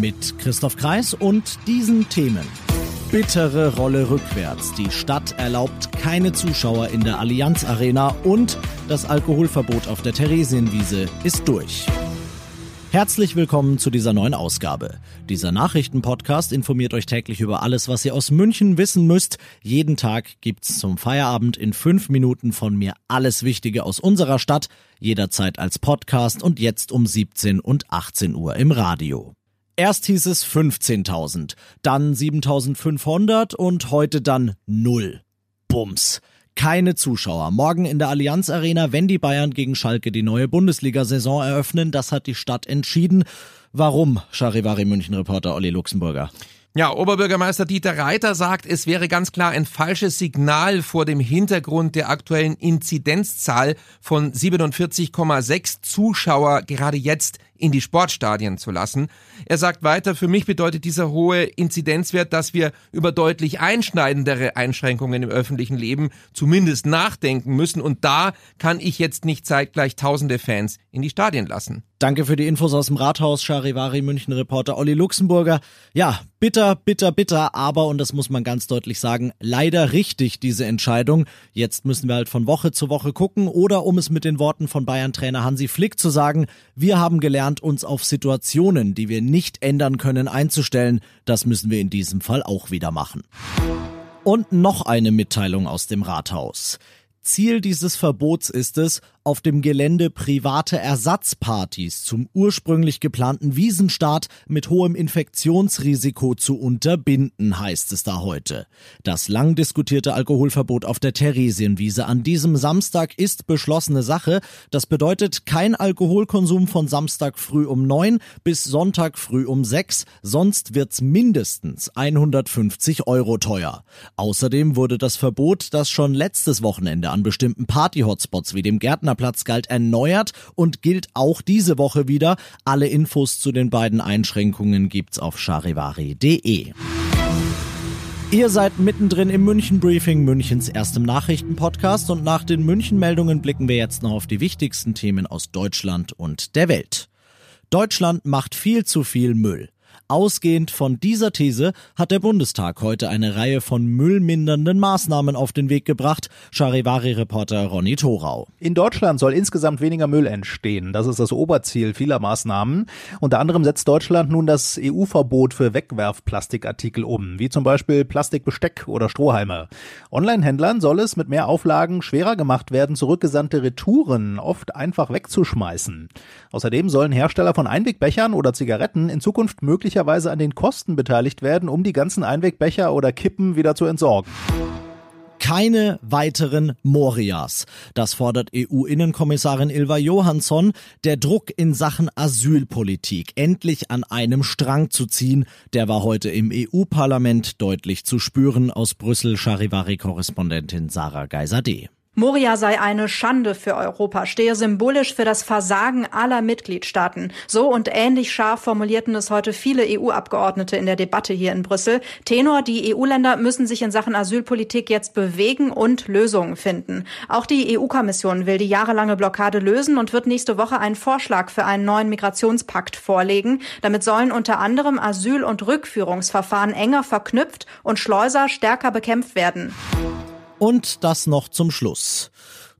Mit Christoph Kreis und diesen Themen. Bittere Rolle rückwärts. Die Stadt erlaubt keine Zuschauer in der Allianz Arena und das Alkoholverbot auf der Theresienwiese ist durch. Herzlich willkommen zu dieser neuen Ausgabe. Dieser Nachrichtenpodcast informiert euch täglich über alles, was ihr aus München wissen müsst. Jeden Tag gibt's zum Feierabend in fünf Minuten von mir alles Wichtige aus unserer Stadt, jederzeit als Podcast und jetzt um 17 und 18 Uhr im Radio. Erst hieß es 15.000, dann 7.500 und heute dann null. Bums keine Zuschauer. Morgen in der Allianz Arena, wenn die Bayern gegen Schalke die neue Bundesliga-Saison eröffnen, das hat die Stadt entschieden. Warum, Charivari München-Reporter Olli Luxemburger? Ja, Oberbürgermeister Dieter Reiter sagt, es wäre ganz klar ein falsches Signal vor dem Hintergrund der aktuellen Inzidenzzahl von 47,6 Zuschauer gerade jetzt in die Sportstadien zu lassen. Er sagt weiter, für mich bedeutet dieser hohe Inzidenzwert, dass wir über deutlich einschneidendere Einschränkungen im öffentlichen Leben zumindest nachdenken müssen und da kann ich jetzt nicht zeitgleich tausende Fans in die Stadien lassen. Danke für die Infos aus dem Rathaus, Charivari München Reporter Olli Luxemburger. Ja, bitter, bitter, bitter, aber, und das muss man ganz deutlich sagen, leider richtig diese Entscheidung. Jetzt müssen wir halt von Woche zu Woche gucken oder um es mit den Worten von Bayern-Trainer Hansi Flick zu sagen, wir haben gelernt, gelernt, uns auf Situationen, die wir nicht ändern können, einzustellen. Das müssen wir in diesem Fall auch wieder machen. Und noch eine Mitteilung aus dem Rathaus. Ziel dieses Verbots ist es, auf dem Gelände private Ersatzpartys zum ursprünglich geplanten Wiesenstart mit hohem Infektionsrisiko zu unterbinden, heißt es da heute. Das lang diskutierte Alkoholverbot auf der Theresienwiese an diesem Samstag ist beschlossene Sache. Das bedeutet kein Alkoholkonsum von Samstag früh um neun bis Sonntag früh um sechs, sonst wird's mindestens 150 Euro teuer. Außerdem wurde das Verbot, das schon letztes Wochenende an bestimmten Party-Hotspots wie dem Gärtner Partnerplatz galt erneuert und gilt auch diese Woche wieder. Alle Infos zu den beiden Einschränkungen gibt's auf charivari.de. Ihr seid mittendrin im München Briefing, Münchens erstem Nachrichtenpodcast und nach den München Meldungen blicken wir jetzt noch auf die wichtigsten Themen aus Deutschland und der Welt. Deutschland macht viel zu viel Müll. Ausgehend von dieser These hat der Bundestag heute eine Reihe von müllmindernden Maßnahmen auf den Weg gebracht. Charivari-Reporter Ronny Thorau. In Deutschland soll insgesamt weniger Müll entstehen. Das ist das Oberziel vieler Maßnahmen. Unter anderem setzt Deutschland nun das EU-Verbot für Wegwerfplastikartikel um, wie zum Beispiel Plastikbesteck oder Strohhalme. Online-Händlern soll es mit mehr Auflagen schwerer gemacht werden, zurückgesandte Retouren oft einfach wegzuschmeißen. Außerdem sollen Hersteller von Einwegbechern oder Zigaretten in Zukunft möglicherweise möglicherweise an den Kosten beteiligt werden, um die ganzen Einwegbecher oder Kippen wieder zu entsorgen keine weiteren Morias. Das fordert EU-Innenkommissarin Ilva Johansson, der Druck in Sachen Asylpolitik endlich an einem Strang zu ziehen, der war heute im EU-Parlament deutlich zu spüren aus Brüssel Charivari-Korrespondentin Sarah Geiser-D. Moria sei eine Schande für Europa, stehe symbolisch für das Versagen aller Mitgliedstaaten. So und ähnlich scharf formulierten es heute viele EU-Abgeordnete in der Debatte hier in Brüssel. Tenor, die EU-Länder müssen sich in Sachen Asylpolitik jetzt bewegen und Lösungen finden. Auch die EU-Kommission will die jahrelange Blockade lösen und wird nächste Woche einen Vorschlag für einen neuen Migrationspakt vorlegen. Damit sollen unter anderem Asyl- und Rückführungsverfahren enger verknüpft und Schleuser stärker bekämpft werden. Und das noch zum Schluss.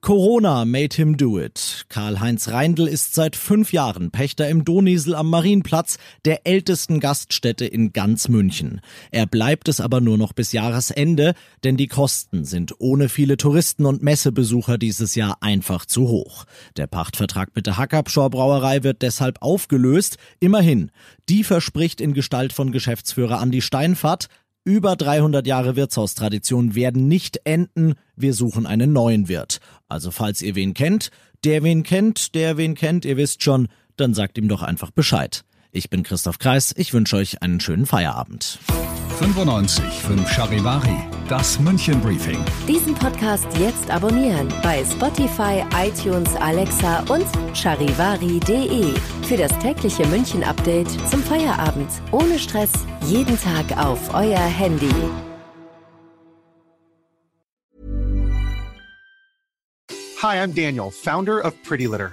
Corona made him do it. Karl-Heinz Reindl ist seit fünf Jahren Pächter im Doniesel am Marienplatz, der ältesten Gaststätte in ganz München. Er bleibt es aber nur noch bis Jahresende, denn die Kosten sind ohne viele Touristen und Messebesucher dieses Jahr einfach zu hoch. Der Pachtvertrag mit der Hackabschor Brauerei wird deshalb aufgelöst. Immerhin, die verspricht in Gestalt von Geschäftsführer Andi Steinfahrt, über 300 Jahre Wirtshaustradition werden nicht enden. Wir suchen einen neuen Wirt. Also falls ihr wen kennt, der wen kennt, der wen kennt, ihr wisst schon, dann sagt ihm doch einfach Bescheid. Ich bin Christoph Kreis. Ich wünsche euch einen schönen Feierabend. 95 5 Charivari, das München Briefing. Diesen Podcast jetzt abonnieren bei Spotify, iTunes, Alexa und charivari.de. Für das tägliche München Update zum Feierabend. Ohne Stress, jeden Tag auf euer Handy. Hi, I'm Daniel, founder of Pretty Litter.